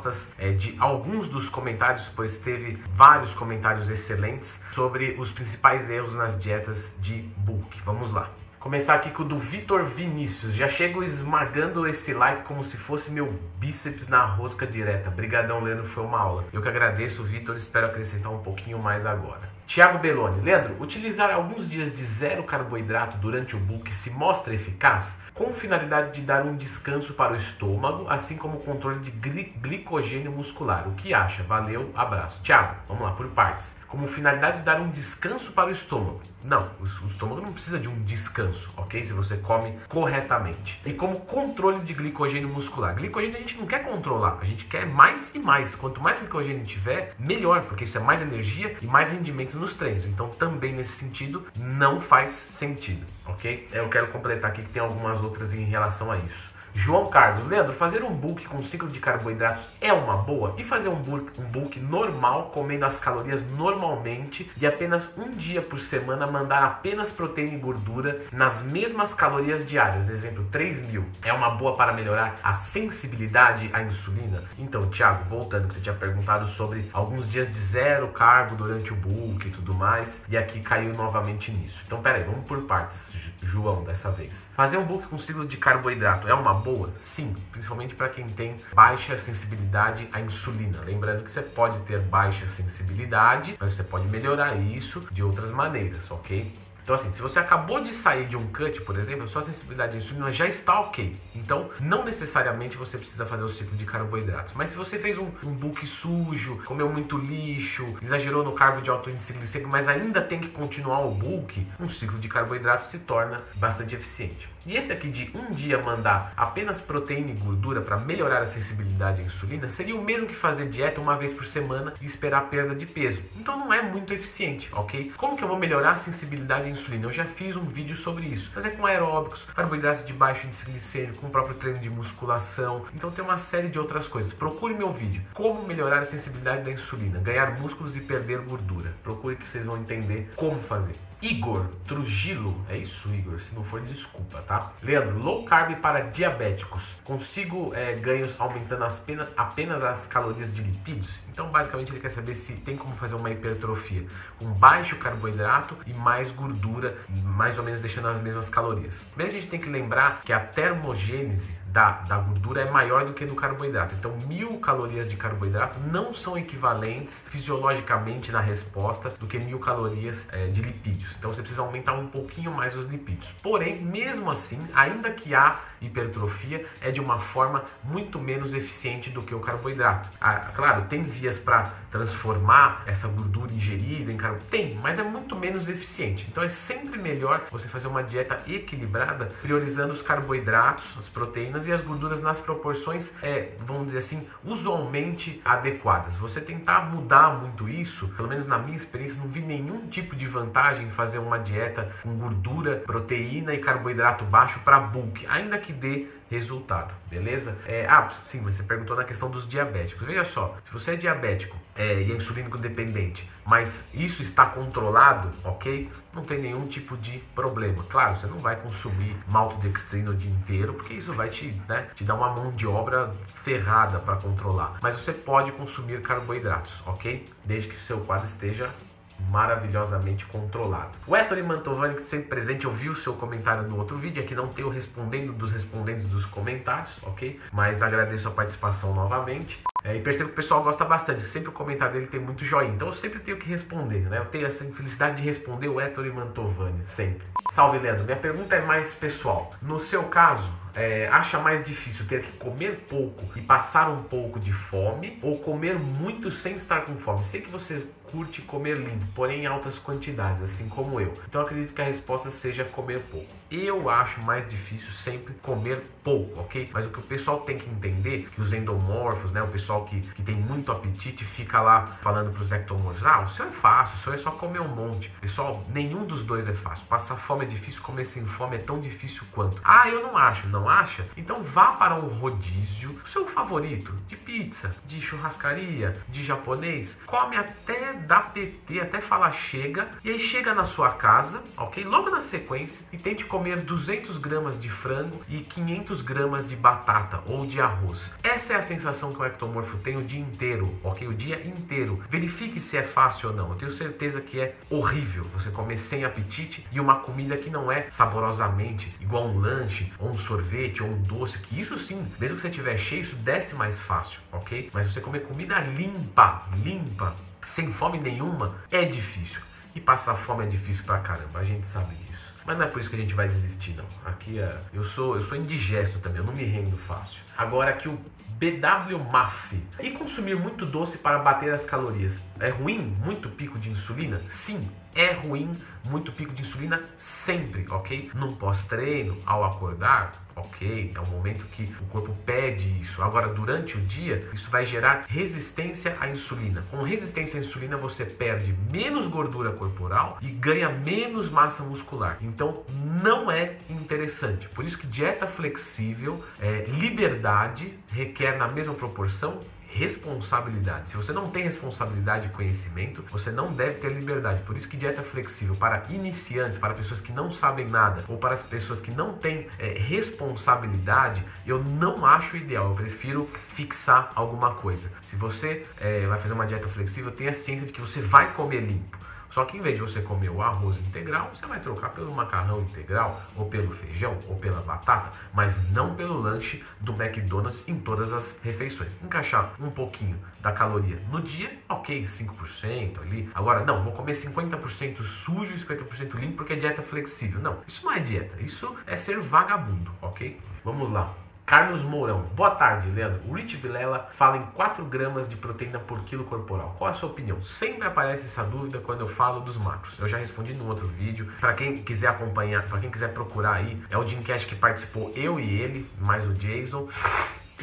respostas é, de alguns dos comentários, pois teve vários comentários excelentes sobre os principais erros nas dietas de bulk. Vamos lá. Começar aqui com o do Vitor Vinícius. Já chego esmagando esse like como se fosse meu bíceps na rosca direta. Brigadão, Leandro, foi uma aula. Eu que agradeço, Vitor, espero acrescentar um pouquinho mais agora. Tiago Belloni, Leandro, utilizar alguns dias de zero carboidrato durante o bulk se mostra eficaz? Com finalidade de dar um descanso para o estômago, assim como controle de glicogênio muscular. O que acha? Valeu, abraço. Tiago, vamos lá, por partes. Como finalidade de dar um descanso para o estômago. Não, o estômago não precisa de um descanso, ok? Se você come corretamente. E como controle de glicogênio muscular. Glicogênio a gente não quer controlar, a gente quer mais e mais. Quanto mais glicogênio tiver, melhor, porque isso é mais energia e mais rendimento nos treinos. Então, também nesse sentido, não faz sentido, ok? Eu quero completar aqui que tem algumas outras em relação a isso. João Carlos, Leandro, fazer um bulk com ciclo de carboidratos é uma boa? E fazer um bulk, um normal, comendo as calorias normalmente e apenas um dia por semana mandar apenas proteína e gordura nas mesmas calorias diárias, exemplo 3 mil, é uma boa para melhorar a sensibilidade à insulina? Então, Thiago, voltando que você tinha perguntado sobre alguns dias de zero carbo durante o bulk e tudo mais, e aqui caiu novamente nisso. Então, peraí, vamos por partes, João, dessa vez. Fazer um bulk com ciclo de carboidrato é uma boa? Sim, principalmente para quem tem baixa sensibilidade à insulina. Lembrando que você pode ter baixa sensibilidade, mas você pode melhorar isso de outras maneiras, ok? Então, assim, se você acabou de sair de um cut, por exemplo, sua sensibilidade à insulina já está ok. Então, não necessariamente você precisa fazer o ciclo de carboidratos. Mas se você fez um, um book sujo, comeu muito lixo, exagerou no carbo de alto índice glicêmico, mas ainda tem que continuar o bulk, um ciclo de carboidratos se torna bastante eficiente. E esse aqui de um dia mandar apenas proteína e gordura para melhorar a sensibilidade à insulina seria o mesmo que fazer dieta uma vez por semana e esperar perda de peso. Então não é muito eficiente, ok? Como que eu vou melhorar a sensibilidade à insulina? Eu já fiz um vídeo sobre isso. Fazer com aeróbicos, carboidratos de baixo índice glicêmico, com o próprio treino de musculação. Então tem uma série de outras coisas. Procure meu vídeo. Como melhorar a sensibilidade da insulina, ganhar músculos e perder gordura. Procure que vocês vão entender como fazer. Igor Trujillo, é isso, Igor? Se não for, desculpa, tá? Leandro, low carb para diabéticos. Consigo é, ganhos aumentando as pena, apenas as calorias de lipídios? Então, basicamente, ele quer saber se tem como fazer uma hipertrofia com baixo carboidrato e mais gordura, mais ou menos deixando as mesmas calorias. Primeiro, a gente tem que lembrar que a termogênese da, da gordura é maior do que no carboidrato. Então, mil calorias de carboidrato não são equivalentes fisiologicamente na resposta do que mil calorias é, de lipídios. Então, você precisa aumentar um pouquinho mais os lipídios. Porém, mesmo assim, ainda que há hipertrofia, é de uma forma muito menos eficiente do que o carboidrato. Ah, claro, tem vias para transformar essa gordura ingerida em carboidrato? Tem, mas é muito menos eficiente. Então, é sempre melhor você fazer uma dieta equilibrada, priorizando os carboidratos, as proteínas e as gorduras nas proporções, é, vamos dizer assim, usualmente adequadas. Você tentar mudar muito isso, pelo menos na minha experiência, não vi nenhum tipo de vantagem em fazer uma dieta com gordura, proteína e carboidrato baixo para bulk, ainda que dê resultado, beleza? É, ah, sim, mas você perguntou na questão dos diabéticos. Veja só, se você é diabético é, e é insulínico dependente, mas isso está controlado, ok? Não tem nenhum tipo de problema. Claro, você não vai consumir maltodextrina o dia inteiro, porque isso vai te, né, te dar uma mão de obra ferrada para controlar. Mas você pode consumir carboidratos, ok? Desde que o seu quadro esteja maravilhosamente controlado. O Ettore Mantovani, que sempre presente, eu vi o seu comentário no outro vídeo, aqui não tenho respondendo dos respondentes dos comentários, ok? Mas agradeço a participação novamente. É, e percebo que o pessoal gosta bastante, sempre o comentário dele tem muito joinha, então eu sempre tenho que responder, né? Eu tenho essa infelicidade de responder o Ettore Mantovani, sempre. Salve, Leandro. Minha pergunta é mais pessoal. No seu caso, é, acha mais difícil ter que comer pouco e passar um pouco de fome ou comer muito sem estar com fome? Sei que você curte comer limpo, porém em altas quantidades, assim como eu. Então acredito que a resposta seja comer pouco. Eu acho mais difícil sempre comer pouco, ok? Mas o que o pessoal tem que entender, que os endomorfos, né, o pessoal que, que tem muito apetite fica lá falando para os ectomorfos, ah, o seu é fácil, o seu é só comer um monte. Pessoal, nenhum dos dois é fácil. Passar fome é difícil, comer sem fome é tão difícil quanto. Ah, eu não acho, não acha? Então vá para um rodízio, o seu favorito, de pizza, de churrascaria, de japonês, come até dar PT, até falar chega, e aí chega na sua casa, ok? Logo na sequência, e tente comer 200 gramas de frango e 500 gramas de batata ou de arroz. Essa é a sensação que o ectomorfo tem o dia inteiro, ok? O dia inteiro. Verifique se é fácil ou não. Eu tenho certeza que é horrível você comer sem apetite e uma comida que não é saborosamente igual um lanche, ou um sorvete, ou um doce, que isso sim, mesmo que você estiver cheio, isso desce mais fácil, ok? Mas você comer comida limpa, limpa, sem fome nenhuma, é difícil. E passar fome é difícil pra caramba, a gente sabe disso. Mas não é por isso que a gente vai desistir, não. Aqui é, eu sou eu sou indigesto também, eu não me rendo fácil. Agora aqui o BW MAF. E consumir muito doce para bater as calorias é ruim? Muito pico de insulina? Sim, é ruim muito pico de insulina sempre, ok? Num pós-treino, ao acordar, ok? É um momento que o corpo pede isso. Agora, durante o dia, isso vai gerar resistência à insulina. Com resistência à insulina, você perde menos gordura corporal e ganha menos massa muscular. Então, não é interessante. Por isso que dieta flexível, é, liberdade, requer na mesma proporção responsabilidade. Se você não tem responsabilidade e conhecimento, você não deve ter liberdade. Por isso que dieta flexível para iniciantes, para pessoas que não sabem nada ou para as pessoas que não têm é, responsabilidade, eu não acho ideal. Eu prefiro fixar alguma coisa. Se você é, vai fazer uma dieta flexível, tenha ciência de que você vai comer limpo. Só que em vez de você comer o arroz integral, você vai trocar pelo macarrão integral, ou pelo feijão, ou pela batata, mas não pelo lanche do McDonald's em todas as refeições. Encaixar um pouquinho da caloria no dia, ok, 5% ali. Agora, não, vou comer 50% sujo e 50% limpo porque é dieta flexível. Não, isso não é dieta, isso é ser vagabundo, ok? Vamos lá. Carlos Mourão, boa tarde, Leandro. O Rich Vilela fala em 4 gramas de proteína por quilo corporal. Qual a sua opinião? Sempre aparece essa dúvida quando eu falo dos macros. Eu já respondi no outro vídeo. Para quem quiser acompanhar, para quem quiser procurar aí, é o Jim Cash que participou, eu e ele, mais o Jason.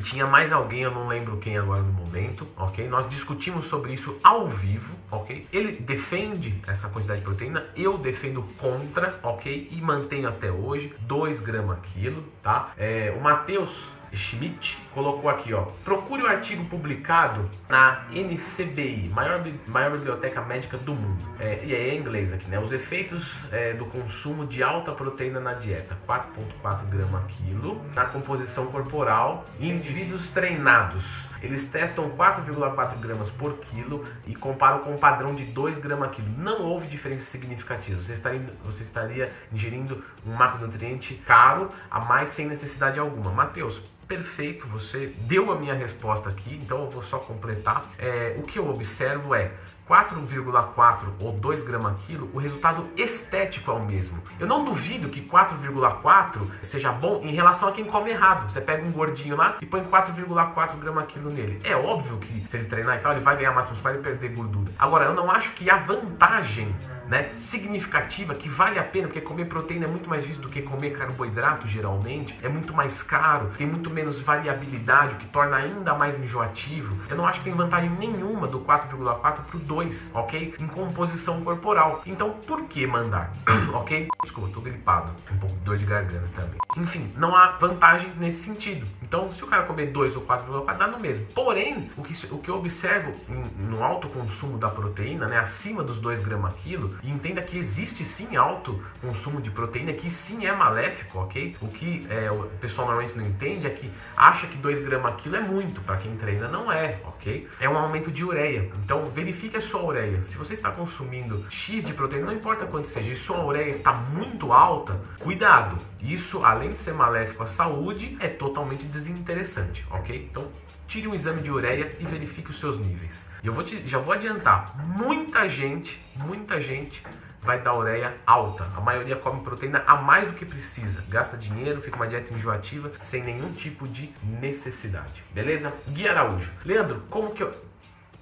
Tinha mais alguém, eu não lembro quem agora no momento, ok? Nós discutimos sobre isso ao vivo, ok? Ele defende essa quantidade de proteína, eu defendo contra, ok? E mantenho até hoje 2 gramas quilo, tá? É, o Matheus Schmidt colocou aqui, ó. Procure o artigo publicado na NCBI, maior, maior biblioteca médica do mundo. É, e aí é inglês aqui, né? Os efeitos é, do consumo de alta proteína na dieta, 4,4 grama quilo, na composição corporal em indivíduos treinados. Eles testam 4,4 gramas por quilo e comparam com um padrão de 2 gramas quilo. Não houve diferença significativa. Você estaria, você estaria ingerindo um macronutriente caro a mais sem necessidade alguma. Mateus, perfeito, você deu a minha resposta aqui, então eu vou só completar. É, o que eu observo é 4,4 ou 2 gramas quilo, o resultado estético é o mesmo. Eu não duvido que 4,4 seja bom em relação a quem come errado. Você pega um gordinho lá e põe 4,4 gramas quilo nele. É óbvio que se ele treinar e tal, ele vai ganhar massa muscular e perder gordura. Agora, eu não acho que a vantagem né, significativa que vale a pena, porque comer proteína é muito mais visto do que comer carboidrato geralmente, é muito mais caro, tem muito menos variabilidade, o que torna ainda mais enjoativo. Eu não acho que tem vantagem nenhuma do 4,4 para o 2, ok? Em composição corporal. Então, por que mandar? ok? Desculpa, tô gripado, um pouco de dor de garganta também. Enfim, não há vantagem nesse sentido. Então, se o cara comer 2 ou 4,4, dá no mesmo. Porém, o que, o que eu observo em, no alto consumo da proteína, né, acima dos 2 gramas quilo, e entenda que existe sim alto consumo de proteína, que sim é maléfico, ok? O que é, o pessoal normalmente não entende é que acha que 2 gramas quilo é muito, para quem treina não é, ok? É um aumento de ureia. Então, verifique a sua ureia. Se você está consumindo X de proteína, não importa quanto seja, e sua ureia está muito alta, cuidado. Isso, além de ser maléfico à saúde, é totalmente desinteressante, ok? Então, tire um exame de ureia e verifique os seus níveis. E eu vou te, já vou adiantar, muita gente, muita gente vai dar ureia alta. A maioria come proteína a mais do que precisa, gasta dinheiro, fica uma dieta enjoativa sem nenhum tipo de necessidade. Beleza? Gui Araújo. Leandro, como que eu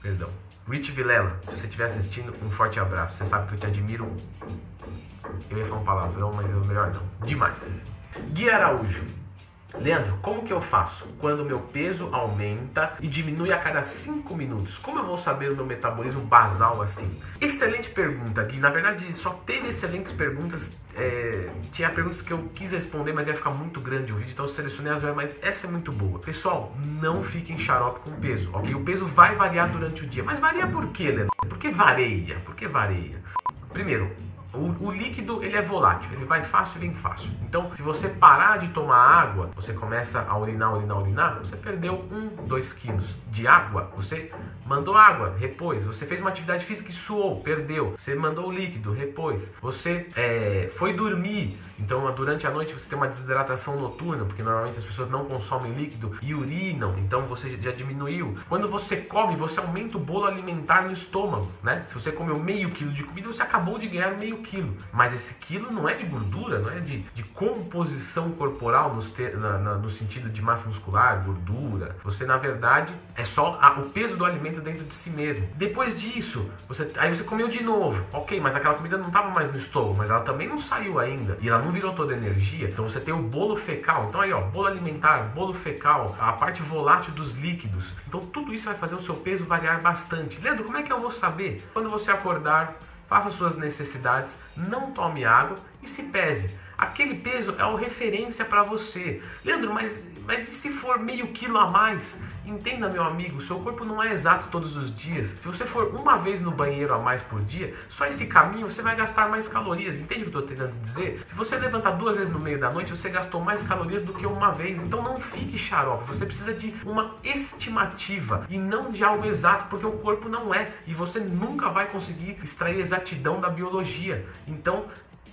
Perdão. Rich Vilela, se você estiver assistindo, um forte abraço. Você sabe que eu te admiro. Eu ia falar um palavrão, mas é melhor não. Demais. Gui Araújo. Leandro, como que eu faço quando meu peso aumenta e diminui a cada 5 minutos? Como eu vou saber o meu metabolismo basal assim? Excelente pergunta, Gui. Na verdade, só teve excelentes perguntas. É, tinha perguntas que eu quis responder, mas ia ficar muito grande o vídeo, então eu selecionei as mas essa é muito boa. Pessoal, não fiquem xarope com peso, ok? O peso vai variar durante o dia, mas varia por quê, Leandro? Por que vareia? Por que vareia? Primeiro, o, o, líquido ele é volátil, ele vai fácil e vem fácil. Então, se você parar de tomar água, você começa a urinar, urinar, urinar, você perdeu um, dois quilos de água. Você mandou água, repôs. Você fez uma atividade física e suou, perdeu. Você mandou o líquido, repôs. Você é, foi dormir, então durante a noite você tem uma desidratação noturna, porque normalmente as pessoas não consomem líquido e urinam, então você já diminuiu. Quando você come, você aumenta o bolo alimentar no estômago, né? Se você comeu meio quilo de comida, você acabou de ganhar meio quilo. Mas esse quilo não é de gordura, não é de, de composição corporal no, sentido de massa muscular, gordura. Você, na verdade, é só a, o peso do alimento dentro de si mesmo. Depois disso, você, aí você comeu de novo. Ok, mas aquela comida não estava mais no estômago, mas ela também não saiu ainda. E ela não virou toda energia. Então você tem o bolo fecal. Então aí, ó, bolo alimentar, bolo fecal, a parte volátil dos líquidos. Então tudo isso vai fazer o seu peso variar bastante. Leandro, como é que eu vou saber? Quando você acordar, faça suas necessidades, não tome água e se pese. Aquele peso é o referência para você. Leandro, mas, mas e se for meio quilo a mais? Entenda, meu amigo, seu corpo não é exato todos os dias. Se você for uma vez no banheiro a mais por dia, só esse caminho você vai gastar mais calorias. Entende o que eu estou tentando dizer? Se você levantar duas vezes no meio da noite, você gastou mais calorias do que uma vez. Então não fique xarope. Você precisa de uma estimativa e não de algo exato, porque o corpo não é. E você nunca vai conseguir extrair exatidão da biologia. Então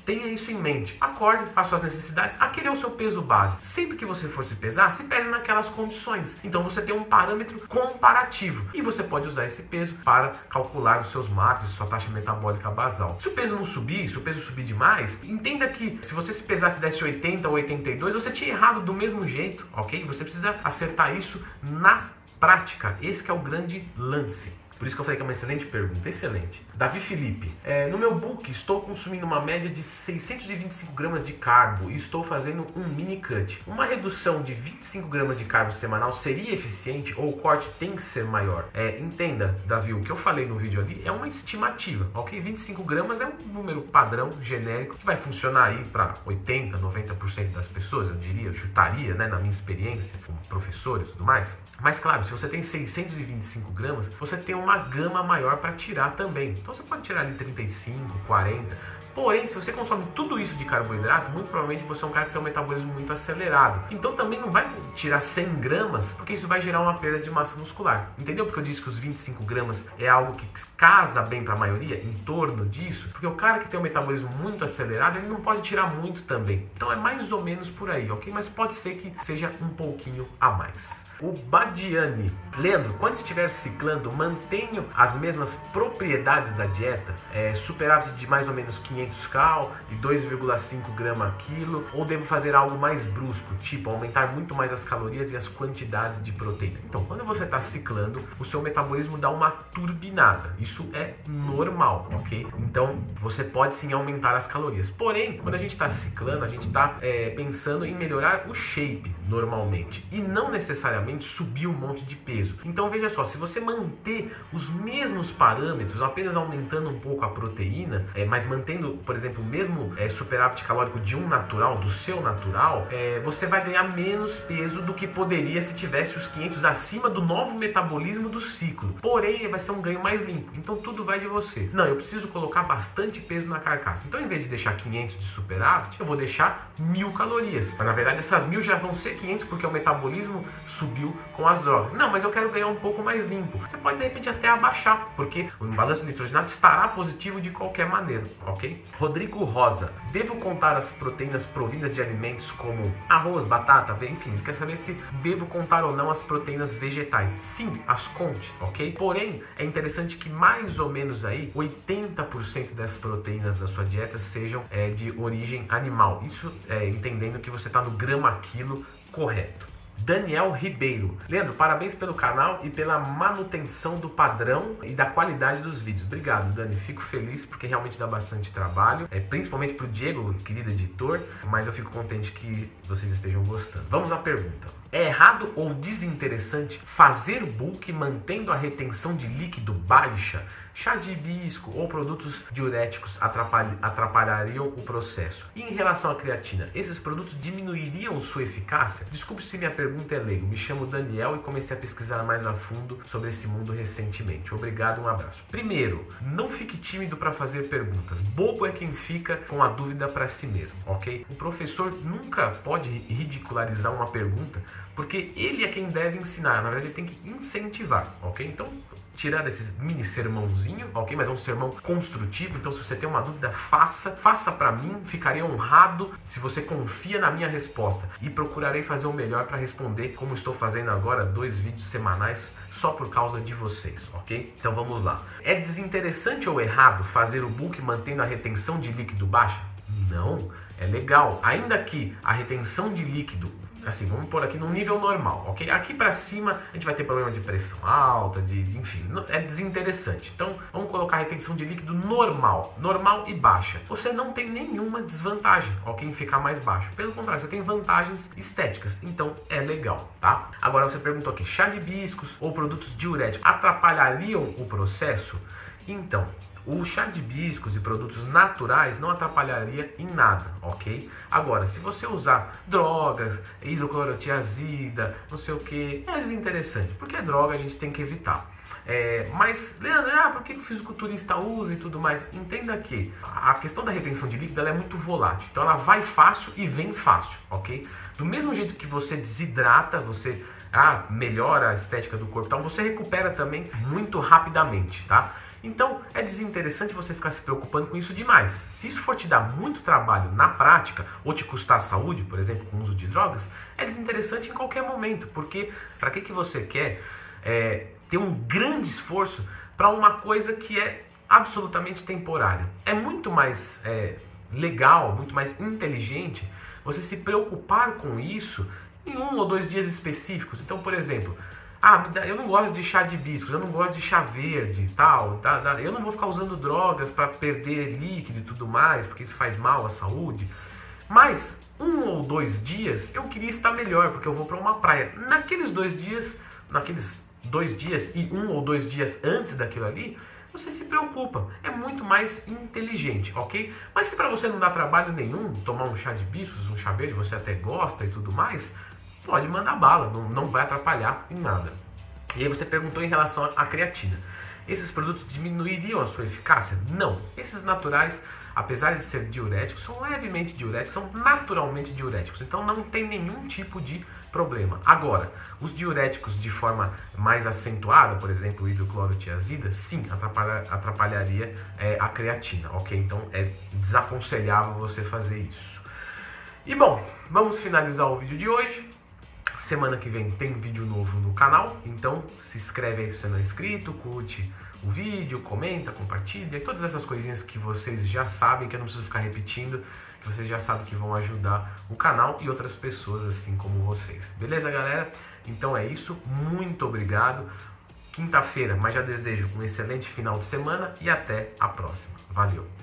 Tenha isso em mente. Acorde, faça suas necessidades. Aquele é o seu peso base. Sempre que você for se pesar, se pese naquelas condições. Então você tem um parâmetro comparativo e você pode usar esse peso para calcular os seus macros, sua taxa metabólica basal. Se o peso não subir, se o peso subir demais, entenda que se você se pesasse desse 80 ou 82, você tinha errado do mesmo jeito, ok? Você precisa acertar isso na prática. Esse é o grande lance. Por isso que eu falei que é uma excelente pergunta, excelente. Davi Felipe, é, no meu book estou consumindo uma média de 625 gramas de carbo e estou fazendo um mini cut. Uma redução de 25 gramas de carbo semanal seria eficiente ou o corte tem que ser maior? É, entenda, Davi, o que eu falei no vídeo ali é uma estimativa, ok? 25 gramas é um número padrão, genérico, que vai funcionar aí para 80, 90% das pessoas, eu diria, eu chutaria, né, na minha experiência como professor e tudo mais. Mas claro, se você tem 625 gramas, você tem uma gama maior para tirar também. Então você pode tirar ali 35, 40 Porém, se você consome tudo isso de carboidrato, muito provavelmente você é um cara que tem um metabolismo muito acelerado. Então também não vai tirar 100 gramas, porque isso vai gerar uma perda de massa muscular. Entendeu? Porque eu disse que os 25 gramas é algo que casa bem para a maioria, em torno disso. Porque o cara que tem um metabolismo muito acelerado, ele não pode tirar muito também. Então é mais ou menos por aí, ok? Mas pode ser que seja um pouquinho a mais. O Badiani. Leandro, quando estiver ciclando, mantenho as mesmas propriedades da dieta? É, superávit de mais ou menos 500 500 cal e 2,5 grama quilo, ou devo fazer algo mais brusco, tipo aumentar muito mais as calorias e as quantidades de proteína? Então, quando você está ciclando, o seu metabolismo dá uma turbinada. Isso é normal, ok? Então, você pode sim aumentar as calorias. Porém, quando a gente está ciclando, a gente está é, pensando em melhorar o shape normalmente e não necessariamente subir um monte de peso. Então, veja só, se você manter os mesmos parâmetros, apenas aumentando um pouco a proteína, é, mas mantendo por exemplo, o mesmo é, superávit calórico de um natural, do seu natural, é, você vai ganhar menos peso do que poderia se tivesse os 500 acima do novo metabolismo do ciclo. Porém, vai ser um ganho mais limpo. Então tudo vai de você. Não, eu preciso colocar bastante peso na carcaça. Então, em vez de deixar 500 de superávit, eu vou deixar mil calorias. Mas na verdade, essas mil já vão ser 500 porque o metabolismo subiu com as drogas. Não, mas eu quero ganhar um pouco mais limpo. Você pode de repente até abaixar, porque o balanço nitrogenado estará positivo de qualquer maneira, ok? Rodrigo Rosa, devo contar as proteínas provindas de alimentos como arroz, batata, enfim, quer saber se devo contar ou não as proteínas vegetais. Sim, as conte, ok? Porém, é interessante que mais ou menos aí 80% das proteínas da sua dieta sejam é, de origem animal. Isso é, entendendo que você está no grama quilo correto. Daniel Ribeiro. Leandro, parabéns pelo canal e pela manutenção do padrão e da qualidade dos vídeos. Obrigado, Dani. Fico feliz porque realmente dá bastante trabalho, é, principalmente para o Diego, querido editor, mas eu fico contente que vocês estejam gostando. Vamos à pergunta. É errado ou desinteressante fazer bulk mantendo a retenção de líquido baixa? Chá de hibisco ou produtos diuréticos atrapalhariam o processo. E em relação à creatina, esses produtos diminuiriam sua eficácia? Desculpe se minha pergunta é leigo. Me chamo Daniel e comecei a pesquisar mais a fundo sobre esse mundo recentemente. Obrigado, um abraço. Primeiro, não fique tímido para fazer perguntas. Bobo é quem fica com a dúvida para si mesmo, ok? O professor nunca pode ridicularizar uma pergunta porque ele é quem deve ensinar, na verdade ele tem que incentivar, ok? Então, tirar desses mini sermãozinho, ok? Mas é um sermão construtivo, então se você tem uma dúvida, faça, faça para mim, ficarei honrado se você confia na minha resposta e procurarei fazer o melhor para responder, como estou fazendo agora, dois vídeos semanais só por causa de vocês, ok? Então vamos lá. É desinteressante ou errado fazer o book mantendo a retenção de líquido baixa? Não, é legal. Ainda que a retenção de líquido assim, vamos pôr aqui no nível normal, ok? Aqui para cima a gente vai ter problema de pressão alta, de, de, enfim, é desinteressante. Então vamos colocar a retenção de líquido normal, normal e baixa. Você não tem nenhuma desvantagem, ok? Em ficar mais baixo. Pelo contrário, você tem vantagens estéticas, então é legal, tá? Agora você perguntou aqui, chá de hibiscos ou produtos diuréticos atrapalhariam o processo? Então, o chá de hibiscos e produtos naturais não atrapalharia em nada, ok? Agora, se você usar drogas, hidroclorotiazida, não sei o que, é desinteressante, porque é droga a gente tem que evitar. É, mas, Leandro, ah, por que o fisiculturista usa e tudo mais? Entenda que a questão da retenção de líquido é muito volátil, então ela vai fácil e vem fácil, ok? Do mesmo jeito que você desidrata, você ah, melhora a estética do corpo, então você recupera também muito rapidamente, tá? Então é desinteressante você ficar se preocupando com isso demais. Se isso for te dar muito trabalho na prática ou te custar saúde, por exemplo, com o uso de drogas, é desinteressante em qualquer momento, porque para que, que você quer é, ter um grande esforço para uma coisa que é absolutamente temporária? É muito mais é, legal, muito mais inteligente você se preocupar com isso em um ou dois dias específicos. Então, por exemplo, ah, eu não gosto de chá de hibiscos, eu não gosto de chá verde e tal. Tá, tá, eu não vou ficar usando drogas para perder líquido e tudo mais, porque isso faz mal à saúde. Mas um ou dois dias eu queria estar melhor, porque eu vou para uma praia. Naqueles dois dias, naqueles dois dias e um ou dois dias antes daquilo ali, você se preocupa. É muito mais inteligente, ok? Mas se para você não dá trabalho nenhum tomar um chá de hibiscos, um chá verde, você até gosta e tudo mais, pode mandar bala, não, não vai atrapalhar em nada. E aí você perguntou em relação à creatina. Esses produtos diminuiriam a sua eficácia? Não. Esses naturais, apesar de ser diuréticos, são levemente diuréticos, são naturalmente diuréticos. Então não tem nenhum tipo de problema. Agora, os diuréticos de forma mais acentuada, por exemplo, o hidroclorotiazida, sim, atrapalha, atrapalharia é, a creatina, ok? Então é desaconselhável você fazer isso. E bom, vamos finalizar o vídeo de hoje. Semana que vem tem vídeo novo no canal, então se inscreve aí se você não é inscrito, curte o vídeo, comenta, compartilha, todas essas coisinhas que vocês já sabem, que eu não preciso ficar repetindo, que vocês já sabem que vão ajudar o canal e outras pessoas assim como vocês. Beleza, galera? Então é isso, muito obrigado. Quinta-feira, mas já desejo um excelente final de semana e até a próxima. Valeu!